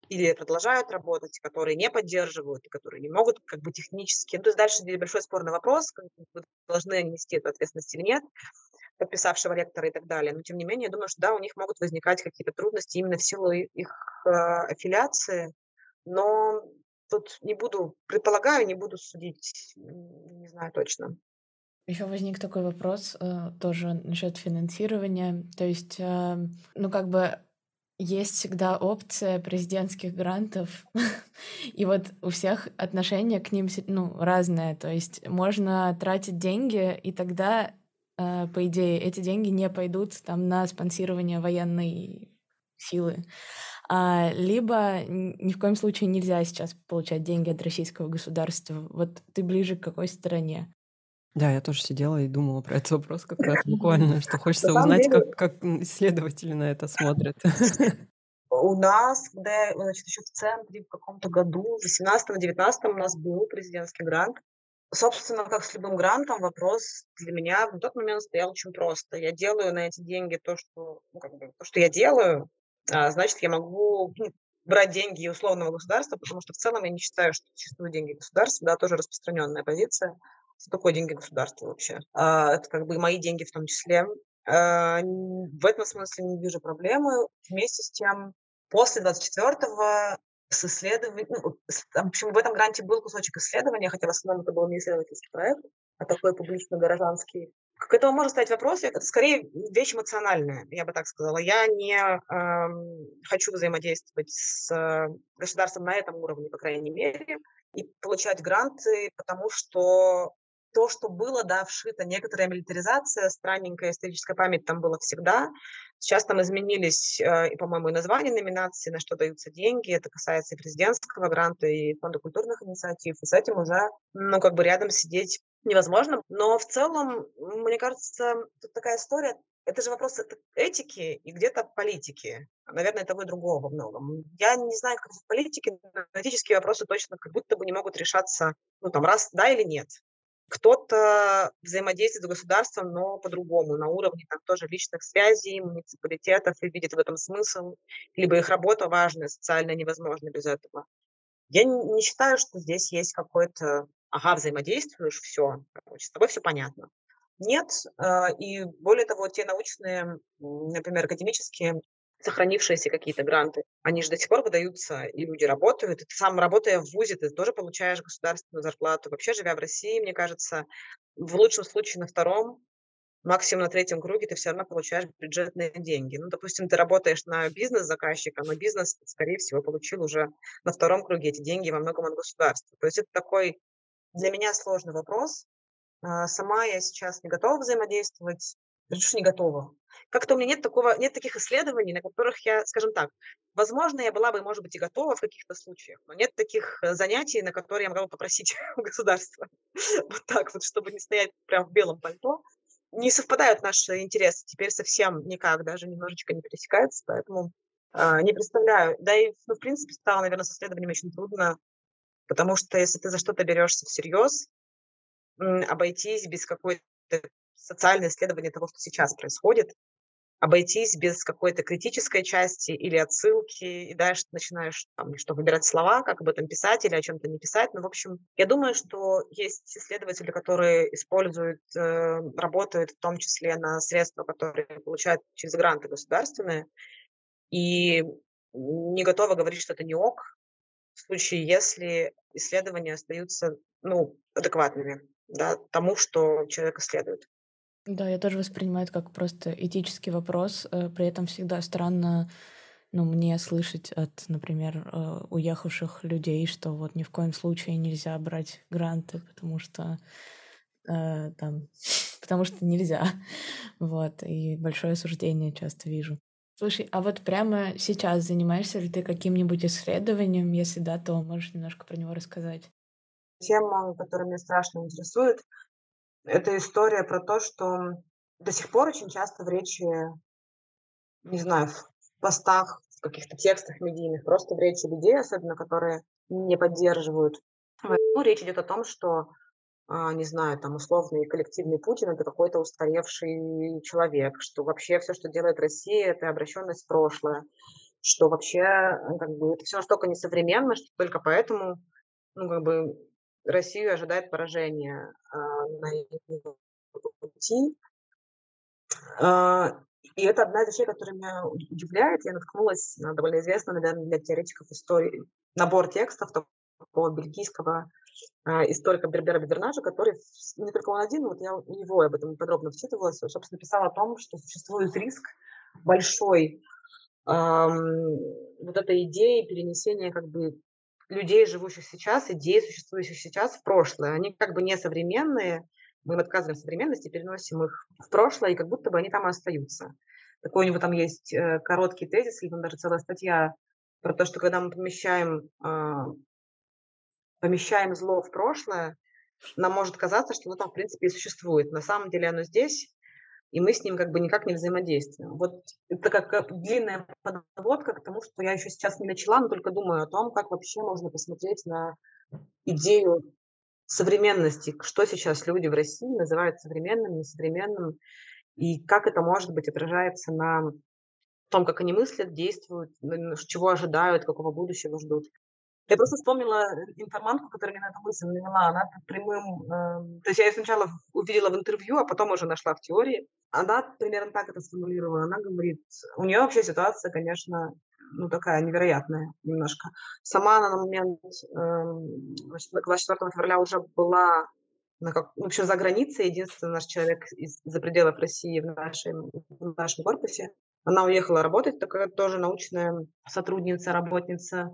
или продолжают работать, которые не поддерживают, которые не могут как бы технически. Ну, то есть дальше большой спорный вопрос, как бы, должны они нести эту ответственность или нет, подписавшего ректора и так далее. Но тем не менее, я думаю, что да, у них могут возникать какие-то трудности именно в силу их э, аффилиации, но тут не буду, предполагаю, не буду судить, не знаю точно. Еще возник такой вопрос э, тоже насчет финансирования. То есть, э, ну как бы есть всегда опция президентских грантов, и вот у всех отношение к ним ну, разное. То есть можно тратить деньги, и тогда, э, по идее, эти деньги не пойдут там на спонсирование военной силы. А, либо ни в коем случае нельзя сейчас получать деньги от российского государства. Вот ты ближе к какой стороне? Да, я тоже сидела и думала про этот вопрос как раз буквально, что хочется узнать, как, как исследователи на это смотрят. У нас, когда значит, еще в центре в каком-то году, в 18-19 у нас был президентский грант. Собственно, как с любым грантом, вопрос для меня в тот момент стоял очень просто. Я делаю на эти деньги то, что, ну, как бы, то, что я делаю, а, значит, я могу ну, брать деньги условного государства, потому что в целом я не считаю, что существуют деньги государства, да, тоже распространенная позиция Что такое деньги государства вообще? А, это как бы и мои деньги в том числе. А, в этом смысле не вижу проблемы. Вместе с тем, после 24-го с исследованием, ну, в общем, в этом гранте был кусочек исследования, хотя в основном это был не исследовательский проект, а такой публично-гражданский. К этому можно ставить вопрос, это скорее вещь эмоциональная, я бы так сказала. Я не э, хочу взаимодействовать с э, государством на этом уровне, по крайней мере, и получать гранты, потому что то, что было, да, вшито некоторая милитаризация, странненькая историческая память там была всегда. Сейчас там изменились, э, и, по-моему, и названия номинации, на что даются деньги. Это касается и президентского гранта, и фонда культурных инициатив. И с этим уже, ну, как бы рядом сидеть невозможно. Но в целом, мне кажется, тут такая история, это же вопрос этики и где-то политики. Наверное, того и другого во многом. Я не знаю, как в политике, но этические вопросы точно как будто бы не могут решаться, ну, там, раз да или нет. Кто-то взаимодействует с государством, но по-другому, на уровне там, тоже личных связей, муниципалитетов, и видит в этом смысл, либо их работа важная, социально невозможно без этого. Я не считаю, что здесь есть какой-то, ага, взаимодействуешь, все, с тобой все понятно. Нет, а, и более того, те научные, например, академические сохранившиеся какие-то гранты, они же до сих пор выдаются, и люди работают. И ты сам, работая в ВУЗе, ты тоже получаешь государственную зарплату. Вообще, живя в России, мне кажется, в лучшем случае на втором, максимум на третьем круге ты все равно получаешь бюджетные деньги. Ну, допустим, ты работаешь на бизнес заказчика, но бизнес, скорее всего, получил уже на втором круге эти деньги во многом от государства. То есть это такой для меня сложный вопрос. А, сама я сейчас не готова взаимодействовать что не готова. Как-то у меня нет такого, нет таких исследований, на которых я, скажем так, возможно, я была бы, может быть, и готова в каких-то случаях, но нет таких э, занятий, на которые я могла бы попросить у государства. Вот так вот, чтобы не стоять прям в белом пальто. Не совпадают наши интересы теперь совсем никак, даже немножечко не пересекаются, поэтому э, не представляю. Да и, ну, в принципе, стало, наверное, с исследованием очень трудно, потому что если ты за что-то берешься всерьез, обойтись без какой-то социальное исследование того, что сейчас происходит, обойтись без какой-то критической части или отсылки, и дальше начинаешь там, что, выбирать слова, как об этом писать или о чем-то не писать. Ну, в общем, я думаю, что есть исследователи, которые используют, э, работают в том числе на средства, которые получают через гранты государственные, и не готова говорить, что это не ок, в случае, если исследования остаются ну, адекватными да, тому, что человек исследует. Да, я тоже воспринимаю это как просто этический вопрос. Э, при этом всегда странно ну, мне слышать от, например, э, уехавших людей, что вот ни в коем случае нельзя брать гранты, потому что э, там, потому что нельзя. Вот, и большое осуждение часто вижу. Слушай, а вот прямо сейчас занимаешься ли ты каким-нибудь исследованием? Если да, то можешь немножко про него рассказать. Тема, которая меня страшно интересует, это история про то, что до сих пор очень часто в речи, не знаю, в постах, в каких-то текстах медийных, просто в речи людей, особенно которые не поддерживают. Войну, речь идет о том, что, а, не знаю, там условный коллективный Путин это какой-то устаревший человек, что вообще все, что делает Россия, это обращенность в прошлое, что вообще э, как бы, это все настолько несовременно, что только поэтому ну, как бы, Россию ожидает поражение а, на его пути. А, и это одна из вещей, которая меня удивляет. Я наткнулась на довольно известный, наверное, для теоретиков истории набор текстов такого бельгийского а, историка Бербера Бедернажа, который, не только он один, вот я у него об этом подробно вчитывалась, собственно, писал о том, что существует риск большой эм, вот этой идеи перенесения как бы людей, живущих сейчас, идей, существующих сейчас в прошлое. Они как бы не современные, мы им отказываем современности, переносим их в прошлое, и как будто бы они там и остаются. Такой у него там есть э, короткий тезис, или там даже целая статья про то, что когда мы помещаем, э, помещаем зло в прошлое, нам может казаться, что оно там, в принципе, и существует. На самом деле оно здесь, и мы с ним как бы никак не взаимодействуем. Вот это как длинная подводка к тому, что я еще сейчас не начала, но только думаю о том, как вообще можно посмотреть на идею современности, что сейчас люди в России называют современным, несовременным, и как это, может быть, отражается на том, как они мыслят, действуют, чего ожидают, какого будущего ждут. Я просто вспомнила информантку, которая меня на эту мысль навела. Она прямым... Э, то есть я ее сначала увидела в интервью, а потом уже нашла в теории. Она примерно так это сформулировала. Она говорит, у нее вообще ситуация, конечно, ну, такая невероятная немножко. Сама она на момент э, 24 февраля уже была на как, в общем, за границей. Единственный наш человек из, за пределов России в нашем, в нашем корпусе. Она уехала работать, такая тоже научная сотрудница, работница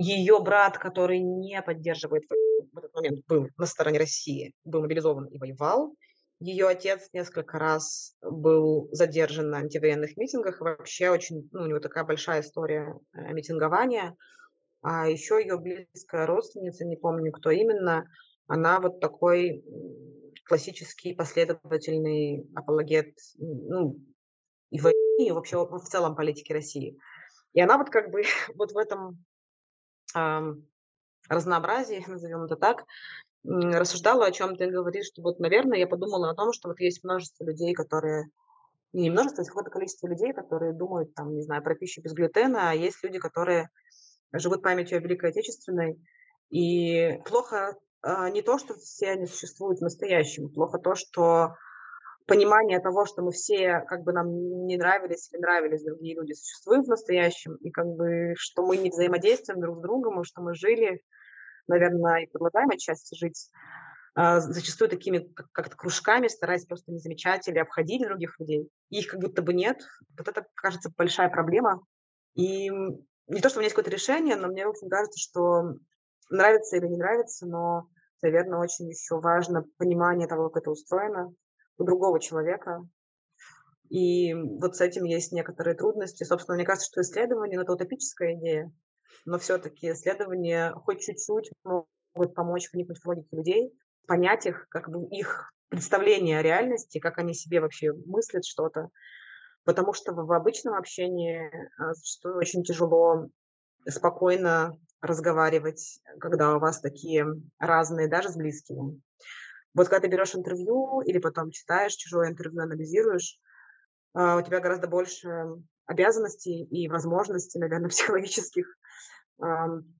ее брат, который не поддерживает в этот момент, был на стороне России, был мобилизован и воевал. Ее отец несколько раз был задержан на антивоенных митингах. Вообще очень, ну, у него такая большая история э, митингования. А еще ее близкая родственница, не помню, кто именно, она вот такой классический последовательный апологет ну, и войны, и вообще в целом политики России. И она вот как бы вот в этом разнообразии, назовем это так, рассуждала, о чем ты говоришь, что вот, наверное, я подумала о том, что вот есть множество людей, которые не множество, а какое-то количество людей, которые думают, там, не знаю, про пищу без глютена, а есть люди, которые живут памятью о Великой Отечественной. И плохо а, не то, что все они существуют в настоящем, плохо то, что понимание того, что мы все, как бы нам не нравились или нравились другие люди, существуем в настоящем, и как бы, что мы не взаимодействуем друг с другом, и что мы жили, наверное, и продолжаем отчасти жить, а, зачастую такими как-то кружками, стараясь просто не замечать или обходить других людей. Их как будто бы нет. Вот это, кажется, большая проблема. И не то, что у меня есть какое-то решение, но мне, общем, кажется, что нравится или не нравится, но, наверное, очень еще важно понимание того, как это устроено, у другого человека. И вот с этим есть некоторые трудности. Собственно, мне кажется, что исследование это утопическая идея, но все-таки исследования хоть чуть-чуть могут помочь вникнуть в логику людей, понять их, как бы их представление о реальности, как они себе вообще мыслят что-то. Потому что в обычном общении а, зачастую очень тяжело спокойно разговаривать, когда у вас такие разные, даже с близкими. Вот когда ты берешь интервью или потом читаешь чужое интервью, анализируешь, а, у тебя гораздо больше обязанностей и возможностей, наверное, психологических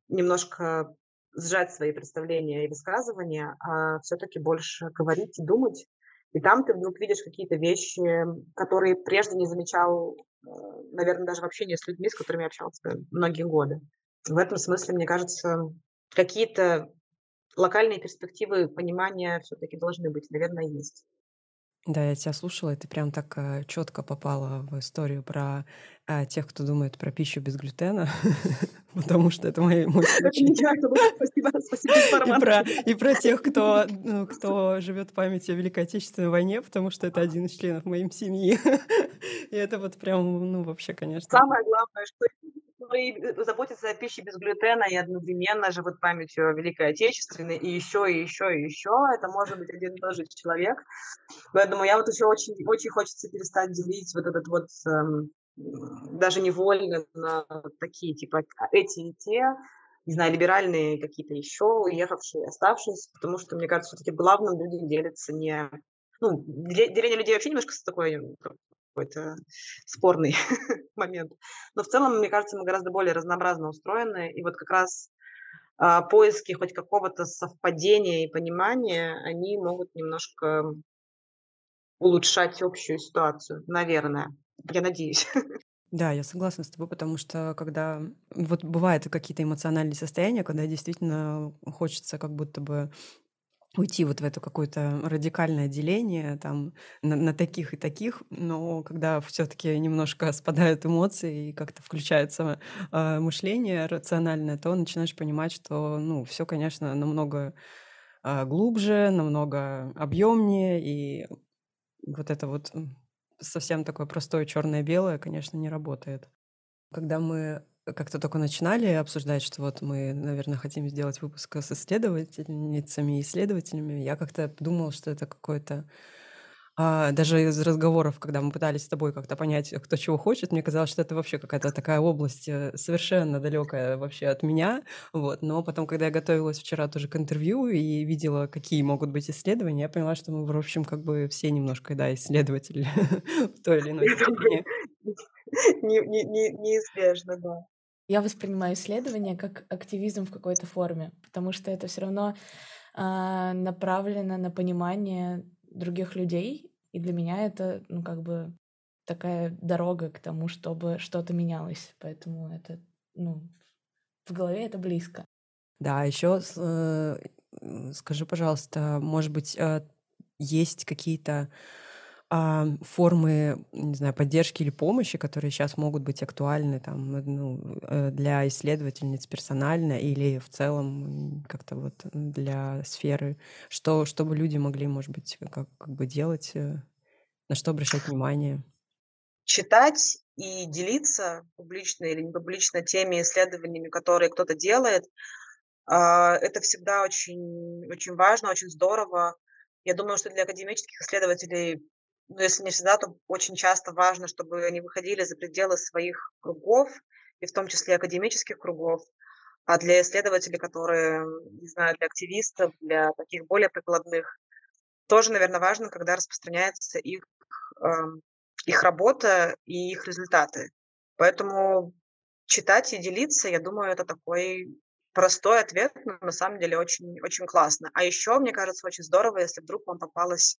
немножко сжать свои представления и высказывания, а все-таки больше говорить и думать. И там ты вдруг видишь какие-то вещи, которые прежде не замечал, э, наверное, даже в общении с людьми, с которыми общался многие годы. В этом смысле, мне кажется, какие-то локальные перспективы понимания все-таки должны быть, наверное, есть. Да, я тебя слушала, и ты прям так э, четко попала в историю про э, тех, кто думает про пищу без глютена, потому что это мой, мой случай. Про, и про тех, кто, ну, кто живет в памяти о Великой Отечественной войне, потому что это один из членов моей семьи. и это вот прям, ну, вообще, конечно. Самое главное, что которые заботятся о пище без глютена и одновременно живут памятью Великой Отечественной, и еще, и еще, и еще. Это может быть один и тот же человек. Поэтому я вот еще очень, очень хочется перестать делить вот этот вот эм, даже невольно на такие, типа, эти и те, не знаю, либеральные какие-то еще, уехавшие, оставшиеся, потому что, мне кажется, все-таки главным люди делятся не... Ну, деление людей вообще немножко такое какой-то спорный момент. Но в целом, мне кажется, мы гораздо более разнообразно устроены. И вот как раз а, поиски хоть какого-то совпадения и понимания, они могут немножко улучшать общую ситуацию, наверное. Я надеюсь. Да, я согласна с тобой, потому что когда вот бывают какие-то эмоциональные состояния, когда действительно хочется как будто бы уйти вот в это какое-то радикальное деление там на, на таких и таких, но когда все-таки немножко спадают эмоции и как-то включается э, мышление рациональное, то начинаешь понимать, что ну все, конечно, намного э, глубже, намного объемнее и вот это вот совсем такое простое черное-белое, конечно, не работает. Когда мы как-то только начинали обсуждать, что вот мы, наверное, хотим сделать выпуск с исследовательницами и исследователями, я как-то думала, что это какое-то а, даже из разговоров, когда мы пытались с тобой как-то понять, кто чего хочет, мне казалось, что это вообще какая-то такая область э, совершенно далекая вообще от меня. Вот. Но потом, когда я готовилась вчера тоже к интервью и видела, какие могут быть исследования, я поняла, что мы, в общем, как бы все немножко, да, исследователи в той или иной степени. Неизбежно, да. Я воспринимаю исследования как активизм в какой-то форме, потому что это все равно э, направлено на понимание других людей, и для меня это, ну, как бы такая дорога к тому, чтобы что-то менялось. Поэтому это, ну, в голове это близко. Да, еще э, скажи, пожалуйста, может быть, э, есть какие-то а, формы, не знаю, поддержки или помощи, которые сейчас могут быть актуальны там, ну, э, для исследовательниц персонально или в целом как-то вот для сферы, что, чтобы люди могли, может быть, как, как бы делать, э, на что обращать внимание? Читать и делиться публично или не публично теми исследованиями, которые кто-то делает, а, это всегда очень, очень важно, очень здорово. Я думаю, что для академических исследователей но если не всегда, то очень часто важно, чтобы они выходили за пределы своих кругов, и в том числе академических кругов. А для исследователей, которые, не знаю, для активистов, для таких более прикладных, тоже, наверное, важно, когда распространяется их, э, их работа и их результаты. Поэтому читать и делиться, я думаю, это такой простой ответ, но на самом деле очень, очень классно. А еще, мне кажется, очень здорово, если вдруг вам попалась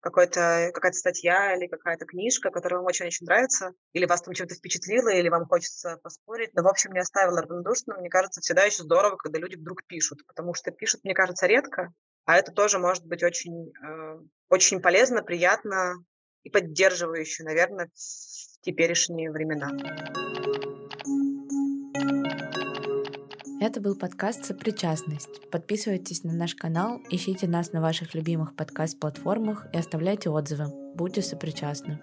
какой-то, какая-то статья или какая-то книжка, которая вам очень-очень нравится, или вас там чем-то впечатлило, или вам хочется поспорить, но, в общем, не оставила равнодушным. Мне кажется, всегда еще здорово, когда люди вдруг пишут, потому что пишут, мне кажется, редко, а это тоже может быть очень, э, очень полезно, приятно и поддерживающе, наверное, в теперешние времена. Это был подкаст «Сопричастность». Подписывайтесь на наш канал, ищите нас на ваших любимых подкаст-платформах и оставляйте отзывы. Будьте сопричастны.